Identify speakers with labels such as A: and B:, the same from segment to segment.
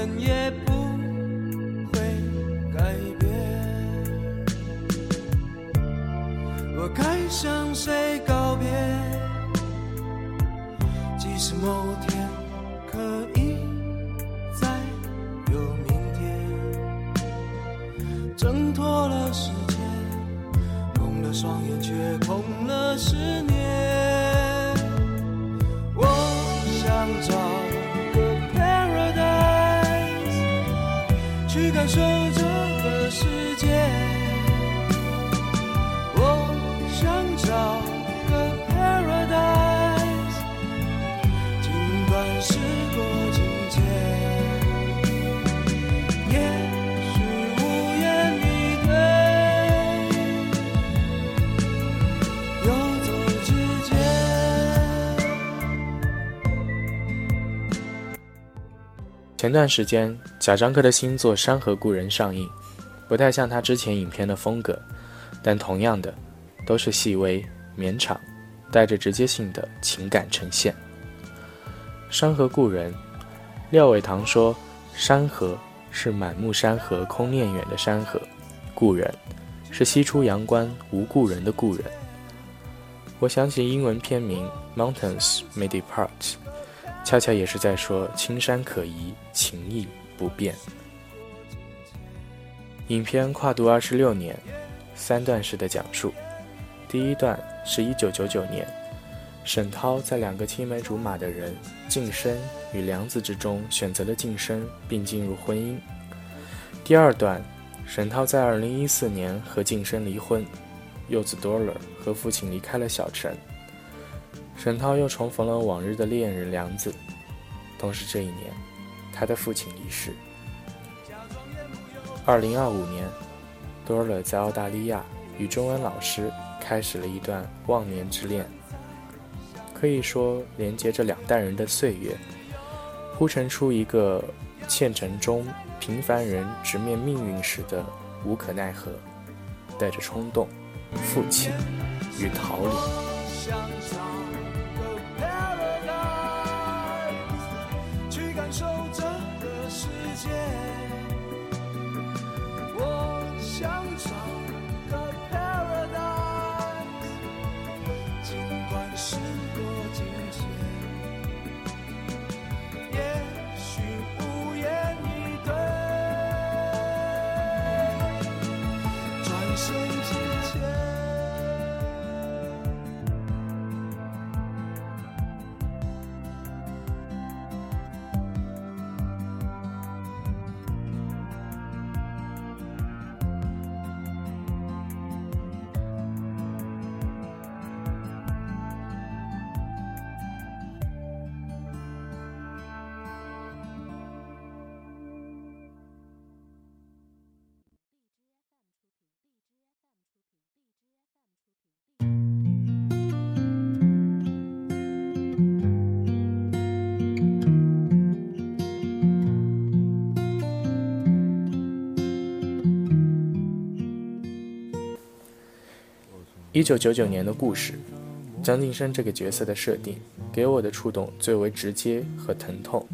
A: 谎言也不会改变。我该向谁告别？即使某天
B: 前段时间，贾樟柯的新作《山河故人》上映，不太像他之前影片的风格，但同样的，都是细微、绵长，带着直接性的情感呈现。《山河故人》，廖伟棠说：“山河是满目山河空念远的山河，故人是西出阳关无故人的故人。”我想起英文片名《Mountains May Depart》。恰恰也是在说青山可移，情谊不变。影片跨度二十六年，三段式的讲述。第一段是一九九九年，沈涛在两个青梅竹马的人晋升与梁子之中选择了晋升，并进入婚姻。第二段，沈涛在二零一四年和晋升离婚，幼子多尔和父亲离开了小城。沈涛又重逢了往日的恋人梁子，同时这一年，他的父亲离世。二零二五年，多尔在澳大利亚与中文老师开始了一段忘年之恋，可以说连接着两代人的岁月，铺陈出一个县城中平凡人直面命运时的无可奈何，带着冲动、负气与逃离。
A: 想
B: 一九九九年的故事，张晋生这个角色的设定给我的触动最为直接和疼痛。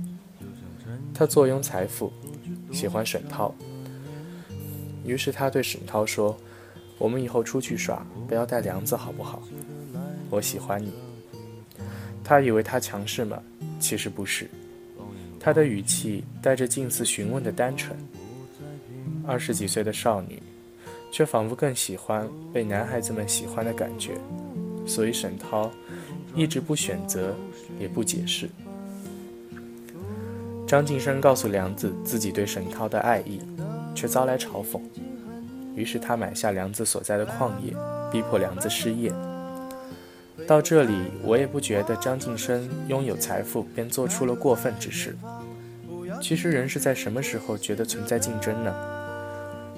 B: 他坐拥财富，喜欢沈涛，于是他对沈涛说：“我们以后出去耍，不要带梁子好不好？我喜欢你。”他以为他强势吗？其实不是，他的语气带着近似询问的单纯。二十几岁的少女。却仿佛更喜欢被男孩子们喜欢的感觉，所以沈涛一直不选择，也不解释。张晋生告诉梁子自己对沈涛的爱意，却遭来嘲讽，于是他买下梁子所在的矿业，逼迫梁子失业。到这里，我也不觉得张晋生拥有财富便做出了过分之事。其实人是在什么时候觉得存在竞争呢？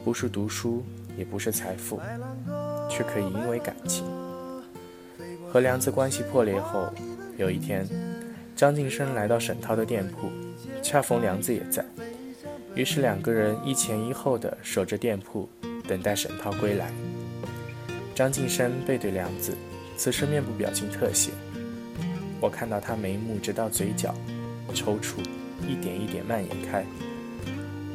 B: 不是读书。也不是财富，却可以因为感情。和梁子关系破裂后，有一天，张晋生来到沈涛的店铺，恰逢梁子也在，于是两个人一前一后的守着店铺，等待沈涛归来。张晋生背对梁子，此时面部表情特写。我看到他眉目直到嘴角抽搐，一点一点蔓延开，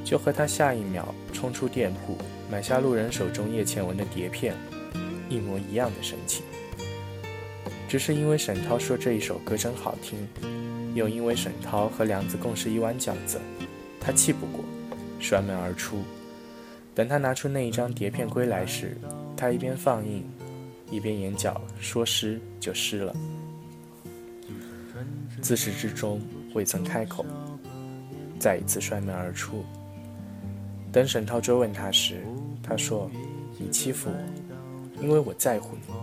B: 就和他下一秒冲出店铺买下路人手中叶倩文的碟片一模一样的神情。只是因为沈涛说这一首歌真好听，又因为沈涛和梁子共食一碗饺子，他气不过，摔门而出。等他拿出那一张碟片归来时，他一边放映，一边眼角说湿就湿了。自始至终未曾开口，再一次摔门而出。等沈涛追问他时，他说：“你欺负我，因为我在乎你，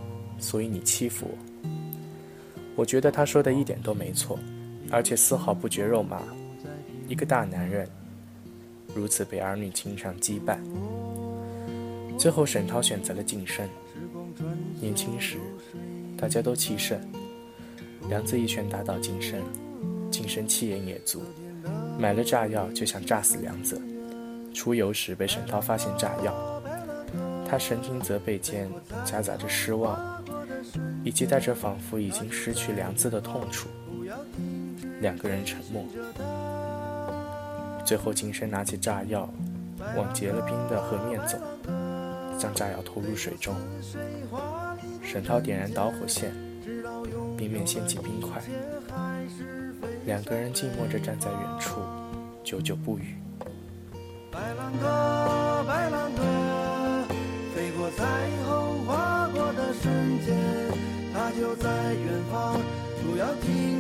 B: 所以你欺负我。”我觉得他说的一点都没错，而且丝毫不觉肉麻。一个大男人如此被儿女情长羁绊。最后，沈涛选择了晋升。年轻时，大家都气盛。梁子一拳打倒金生，金生气焰也足，买了炸药就想炸死梁子。出游时被沈涛发现炸药，他神情责备间夹杂着失望，以及带着仿佛已经失去良知的痛楚。两个人沉默。最后，金生拿起炸药，往结了冰的河面走，将炸药投入水中。沈涛点燃导火线。冰面掀起冰块，两个人静默着站在远处，久久不语。
A: 白兰鸽，白兰鸽，飞过彩虹，划过的瞬间，它就在远方，不要停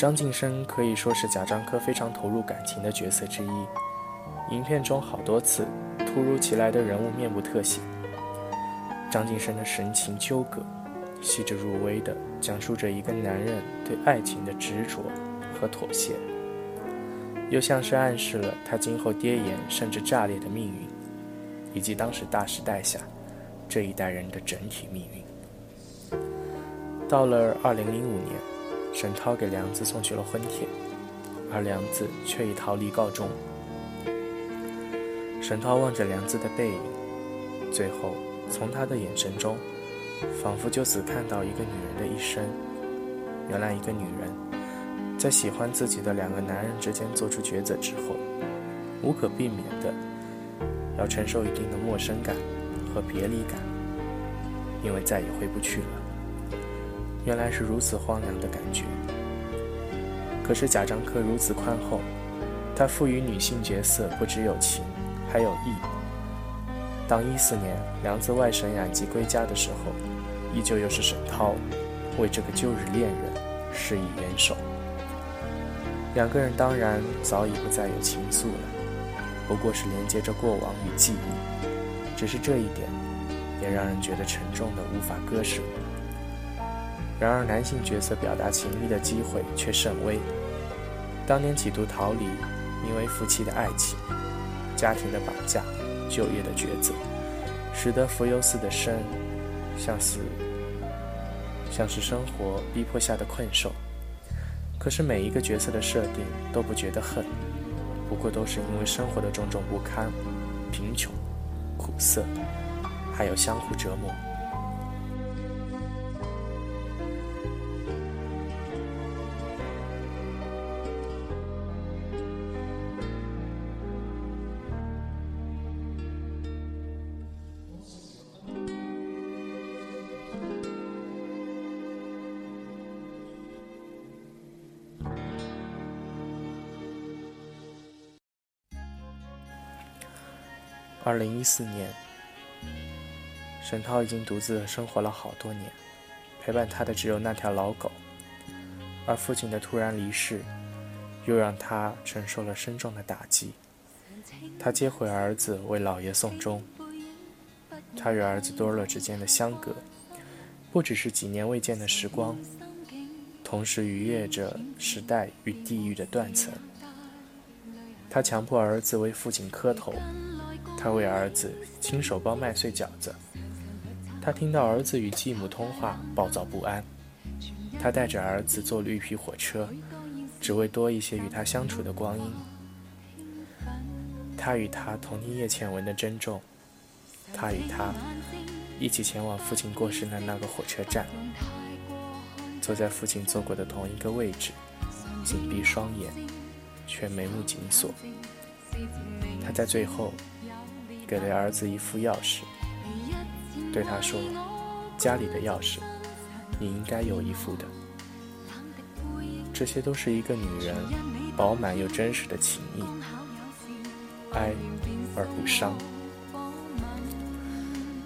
B: 张晋生可以说是贾樟柯非常投入感情的角色之一。影片中好多次突如其来的人物面部特写，张晋生的神情纠葛，细致入微地讲述着一个男人对爱情的执着和妥协，又像是暗示了他今后跌岩甚至炸裂的命运，以及当时大时代下这一代人的整体命运。到了二零零五年。沈涛给梁子送去了婚帖，而梁子却以逃离告终。沈涛望着梁子的背影，最后从他的眼神中，仿佛就此看到一个女人的一生。原来，一个女人在喜欢自己的两个男人之间做出抉择之后，无可避免的要承受一定的陌生感和别离感，因为再也回不去了。原来是如此荒凉的感觉。可是贾樟柯如此宽厚，他赋予女性角色不只有情，还有义。当一四年梁子外省养鸡归家的时候，依旧又是沈涛为这个旧日恋人施以援手。两个人当然早已不再有情愫了，不过是连接着过往与记忆。只是这一点，也让人觉得沉重的无法割舍。然而，男性角色表达情意的机会却甚微。当年企图逃离，因为夫妻的爱情、家庭的绑架、就业的抉择，使得浮游寺的生像是像是生活逼迫下的困兽。可是每一个角色的设定都不觉得恨，不过都是因为生活的种种不堪、贫穷、苦涩，还有相互折磨。二零一四年，沈涛已经独自生活了好多年，陪伴他的只有那条老狗，而父亲的突然离世，又让他承受了深重的打击。他接回儿子为姥爷送终，他与儿子多乐之间的相隔，不只是几年未见的时光，同时逾越着时代与地域的断层。他强迫儿子为父亲磕头，他为儿子亲手包麦穗饺子。他听到儿子与继母通话，暴躁不安。他带着儿子坐绿皮火车，只为多一些与他相处的光阴。他与他同听叶倩文的珍重，他与他一起前往父亲过世的那个火车站，坐在父亲坐过的同一个位置，紧闭双眼。却眉目紧锁。他在最后给了儿子一副钥匙，对他说：“家里的钥匙，你应该有一副的。”这些都是一个女人饱满又真实的情谊，哀而不伤。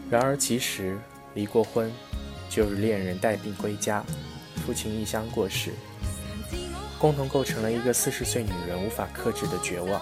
B: 然而，其实离过婚，就是恋人带病归家，父亲异乡过世。共同构成了一个四十岁女人无法克制的绝望。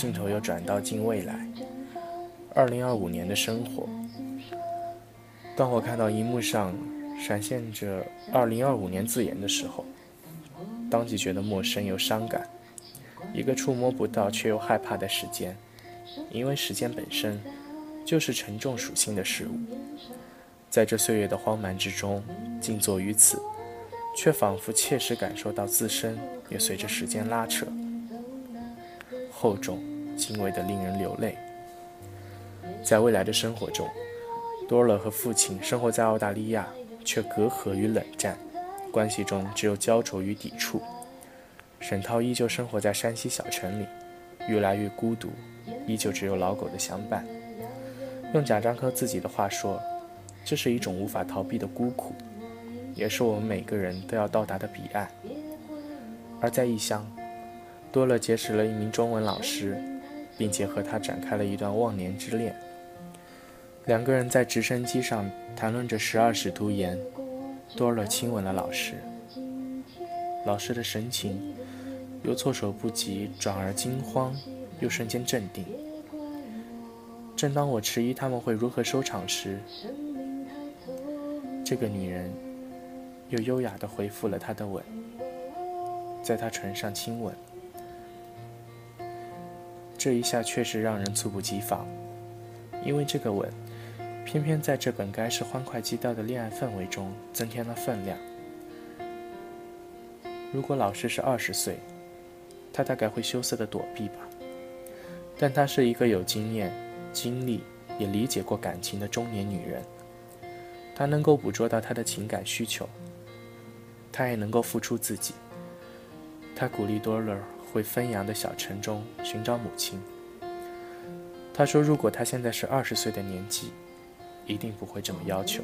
B: 镜头又转到近未来，二零二五年的生活。当我看到荧幕上闪现着“二零二五年”字眼的时候，当即觉得陌生又伤感。一个触摸不到却又害怕的时间，因为时间本身就是沉重属性的事物。在这岁月的荒蛮之中，静坐于此，却仿佛切实感受到自身也随着时间拉扯，厚重、轻微的令人流泪。在未来的生活中，多尔和父亲生活在澳大利亚，却隔阂与冷战，关系中只有焦灼与抵触。沈涛依旧生活在山西小城里，越来越孤独，依旧只有老狗的相伴。用贾樟柯自己的话说。这是一种无法逃避的孤苦，也是我们每个人都要到达的彼岸。而在异乡，多乐结识了一名中文老师，并且和他展开了一段忘年之恋。两个人在直升机上谈论着十二使徒言，多乐亲吻了老师。老师的神情由措手不及转而惊慌，又瞬间镇定。正当我迟疑他们会如何收场时，这个女人又优雅地回复了他的吻，在他唇上亲吻。这一下确实让人猝不及防，因为这个吻，偏偏在这本该是欢快基调的恋爱氛围中增添了分量。如果老师是二十岁，他大概会羞涩地躲避吧，但她是一个有经验、经历也理解过感情的中年女人。她能够捕捉到他的情感需求，她也能够付出自己。她鼓励多乐回汾阳的小城中寻找母亲。他说：“如果他现在是二十岁的年纪，一定不会这么要求。”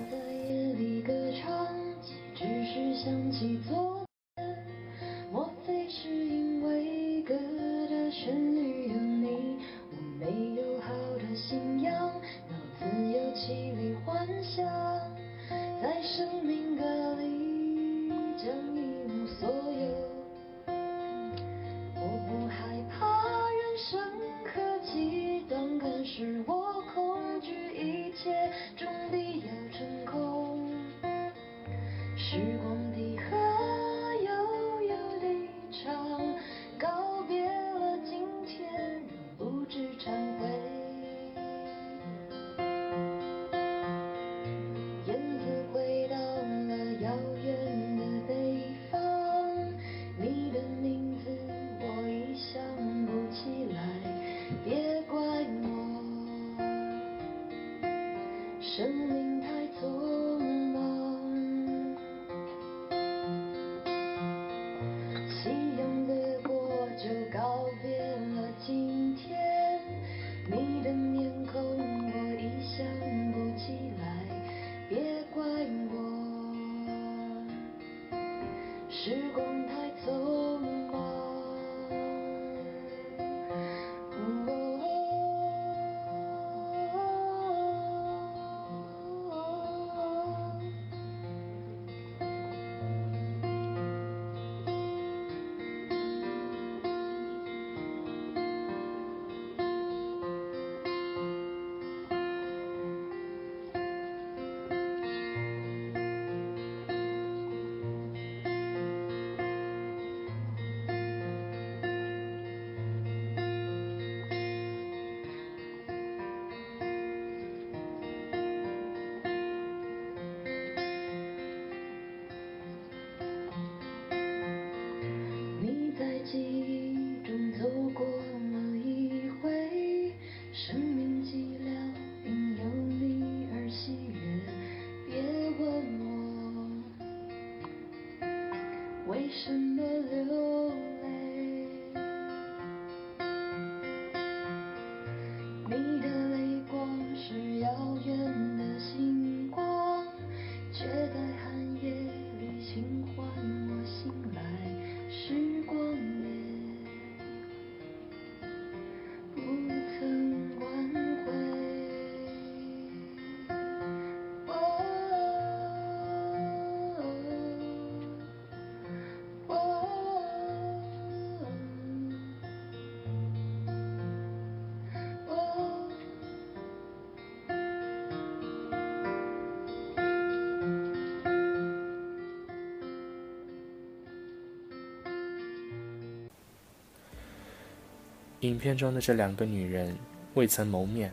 B: 影片中的这两个女人未曾谋面，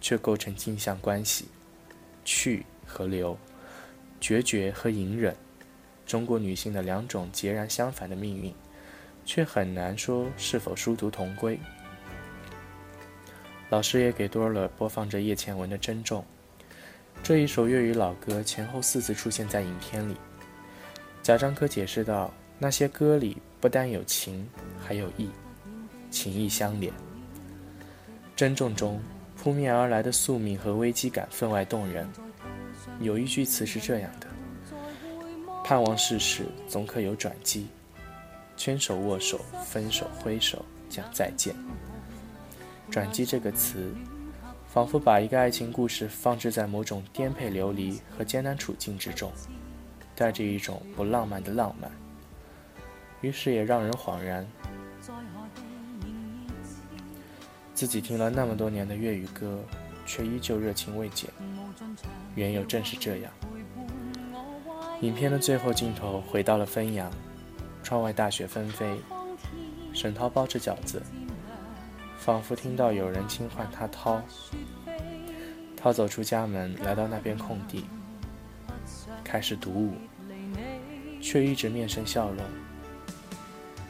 B: 却构成镜像关系，去和留，决绝和隐忍，中国女性的两种截然相反的命运，却很难说是否殊途同归。老师也给多尔播放着叶倩文的《珍重》，这一首粤语老歌前后四次出现在影片里。贾樟柯解释道：“那些歌里不单有情，还有义，情意相连。”《珍重》中扑面而来的宿命和危机感分外动人。有一句词是这样的：“盼望世事总可有转机，牵手握手，分手挥手，讲再见。”转机这个词，仿佛把一个爱情故事放置在某种颠沛流离和艰难处境之中，带着一种不浪漫的浪漫。于是也让人恍然，自己听了那么多年的粤语歌，却依旧热情未减。缘由正是这样。影片的最后镜头回到了汾阳，窗外大雪纷飞，沈涛包着饺子。仿佛听到有人轻唤他涛，涛走出家门，来到那片空地，开始独舞，却一直面生笑容。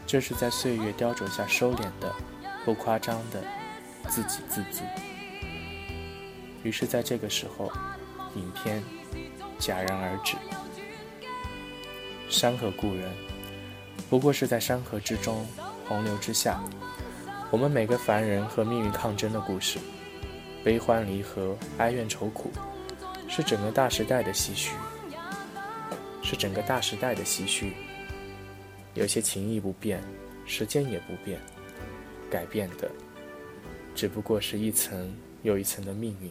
B: 这是在岁月雕琢下收敛的、不夸张的自给自足。于是，在这个时候，影片戛然而止。山河故人，不过是在山河之中，洪流之下。我们每个凡人和命运抗争的故事，悲欢离合、哀怨愁苦，是整个大时代的唏嘘，是整个大时代的唏嘘。有些情谊不变，时间也不变，改变的只不过是一层又一层的命运。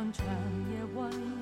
B: 你，无尽长夜
C: 晚